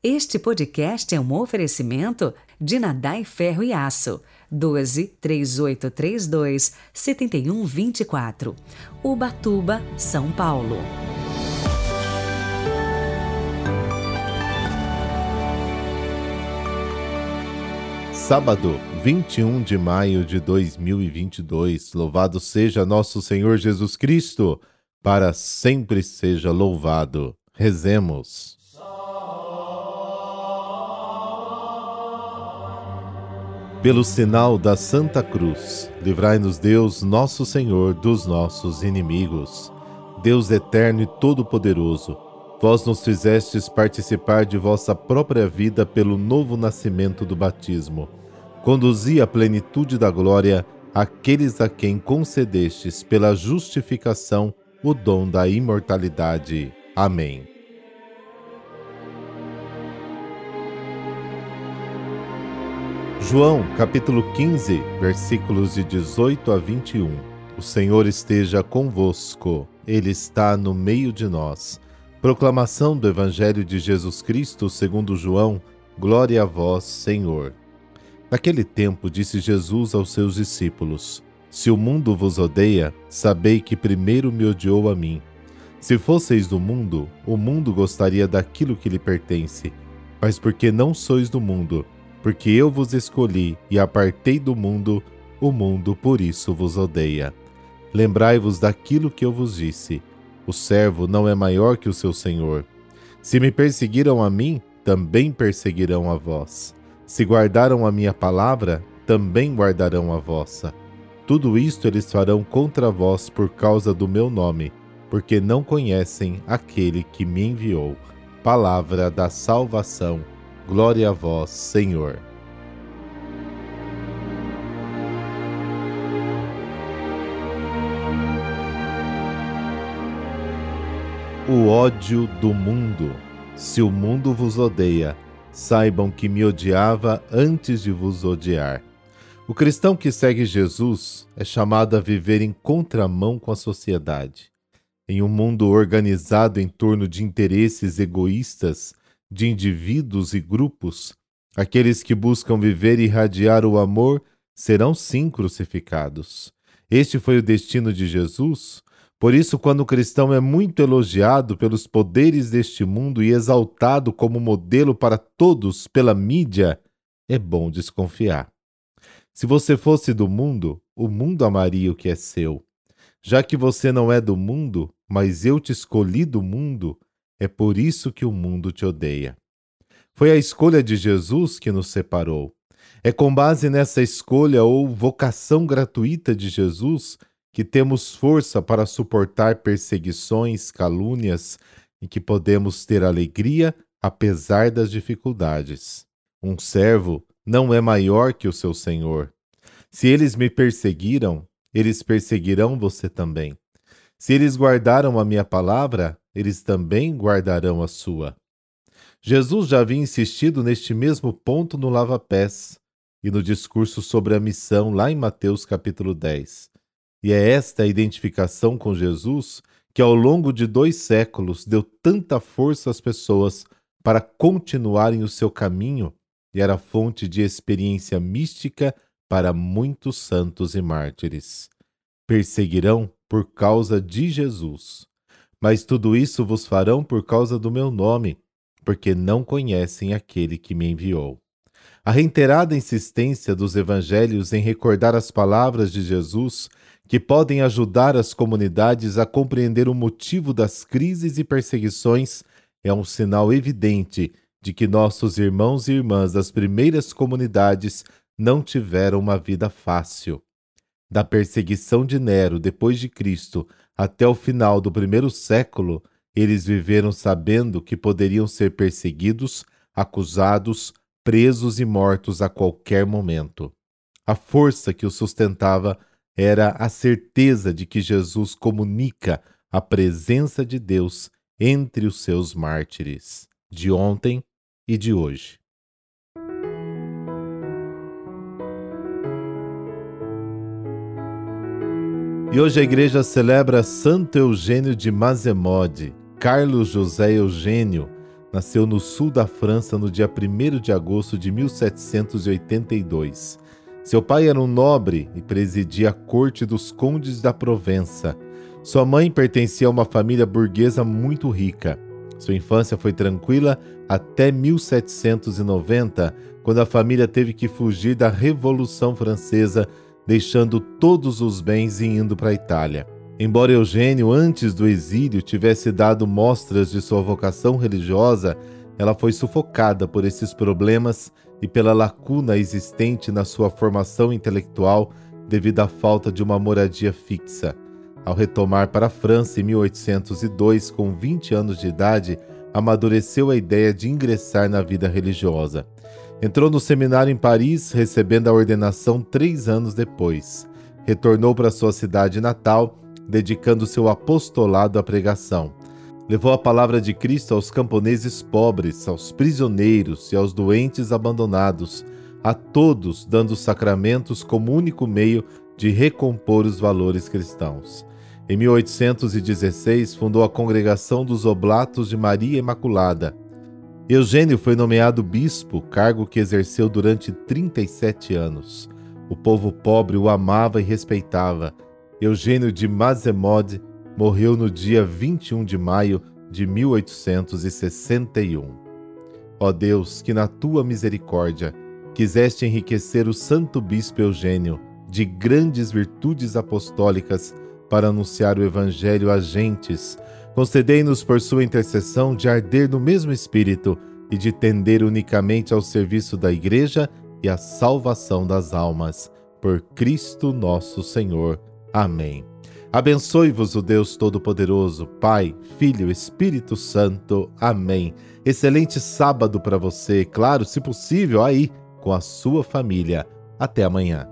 Este podcast é um oferecimento de Nadai Ferro e Aço. 12 3832 7124. Ubatuba, São Paulo. Sábado, 21 de maio de 2022. Louvado seja nosso Senhor Jesus Cristo, para sempre seja louvado. Rezemos. Pelo sinal da Santa Cruz, livrai-nos Deus, nosso Senhor, dos nossos inimigos. Deus eterno e todo-poderoso, vós nos fizestes participar de vossa própria vida pelo novo nascimento do batismo. Conduzi à plenitude da glória aqueles a quem concedestes pela justificação o dom da imortalidade. Amém. João, capítulo 15, versículos de 18 a 21. O Senhor esteja convosco, Ele está no meio de nós. Proclamação do Evangelho de Jesus Cristo segundo João, glória a vós, Senhor. Naquele tempo disse Jesus aos seus discípulos: Se o mundo vos odeia, sabei que primeiro me odiou a mim. Se fosseis do mundo, o mundo gostaria daquilo que lhe pertence. Mas porque não sois do mundo, porque eu vos escolhi e apartei do mundo, o mundo por isso vos odeia. Lembrai-vos daquilo que eu vos disse: o servo não é maior que o seu senhor. Se me perseguiram a mim, também perseguirão a vós. Se guardaram a minha palavra, também guardarão a vossa. Tudo isto eles farão contra vós por causa do meu nome, porque não conhecem aquele que me enviou. Palavra da salvação. Glória a vós, Senhor. O ódio do mundo. Se o mundo vos odeia, saibam que me odiava antes de vos odiar. O cristão que segue Jesus é chamado a viver em contramão com a sociedade. Em um mundo organizado em torno de interesses egoístas, de indivíduos e grupos, aqueles que buscam viver e irradiar o amor serão sim crucificados. Este foi o destino de Jesus. Por isso, quando o cristão é muito elogiado pelos poderes deste mundo e exaltado como modelo para todos pela mídia, é bom desconfiar. Se você fosse do mundo, o mundo amaria o que é seu. Já que você não é do mundo, mas eu te escolhi do mundo, é por isso que o mundo te odeia. Foi a escolha de Jesus que nos separou. É com base nessa escolha ou vocação gratuita de Jesus que temos força para suportar perseguições, calúnias e que podemos ter alegria apesar das dificuldades. Um servo não é maior que o seu senhor. Se eles me perseguiram, eles perseguirão você também. Se eles guardaram a minha palavra, eles também guardarão a sua. Jesus já havia insistido neste mesmo ponto no lava-pés e no discurso sobre a missão lá em Mateus capítulo 10. E é esta identificação com Jesus que ao longo de dois séculos deu tanta força às pessoas para continuarem o seu caminho e era fonte de experiência mística para muitos santos e mártires. Perseguirão por causa de Jesus. Mas tudo isso vos farão por causa do meu nome, porque não conhecem aquele que me enviou. A reiterada insistência dos evangelhos em recordar as palavras de Jesus, que podem ajudar as comunidades a compreender o motivo das crises e perseguições, é um sinal evidente de que nossos irmãos e irmãs das primeiras comunidades não tiveram uma vida fácil. Da perseguição de Nero depois de Cristo até o final do primeiro século, eles viveram sabendo que poderiam ser perseguidos, acusados, presos e mortos a qualquer momento. A força que os sustentava era a certeza de que Jesus comunica a presença de Deus entre os seus mártires, de ontem e de hoje. E hoje a igreja celebra Santo Eugênio de Mazemode, Carlos José Eugênio, nasceu no sul da França no dia 1 de agosto de 1782. Seu pai era um nobre e presidia a corte dos condes da Provença. Sua mãe pertencia a uma família burguesa muito rica. Sua infância foi tranquila até 1790, quando a família teve que fugir da Revolução Francesa, deixando todos os bens e indo para a Itália. Embora Eugênio, antes do exílio, tivesse dado mostras de sua vocação religiosa, ela foi sufocada por esses problemas e pela lacuna existente na sua formação intelectual devido à falta de uma moradia fixa. Ao retomar para a França em 1802, com 20 anos de idade, amadureceu a ideia de ingressar na vida religiosa. Entrou no seminário em Paris, recebendo a ordenação três anos depois. Retornou para sua cidade natal dedicando seu apostolado à pregação. Levou a palavra de Cristo aos camponeses pobres, aos prisioneiros e aos doentes abandonados, a todos dando os sacramentos como único meio de recompor os valores cristãos. Em 1816, fundou a Congregação dos Oblatos de Maria Imaculada. Eugênio foi nomeado bispo, cargo que exerceu durante 37 anos. O povo pobre o amava e respeitava Eugênio de Mazemode morreu no dia 21 de maio de 1861. Ó Deus, que na tua misericórdia quiseste enriquecer o santo bispo Eugênio de grandes virtudes apostólicas para anunciar o evangelho a gentes, concedei-nos por sua intercessão de arder no mesmo espírito e de tender unicamente ao serviço da igreja e à salvação das almas. Por Cristo nosso Senhor. Amém. Abençoe-vos o Deus Todo-Poderoso, Pai, Filho, Espírito Santo. Amém. Excelente sábado para você, claro, se possível, aí com a sua família. Até amanhã.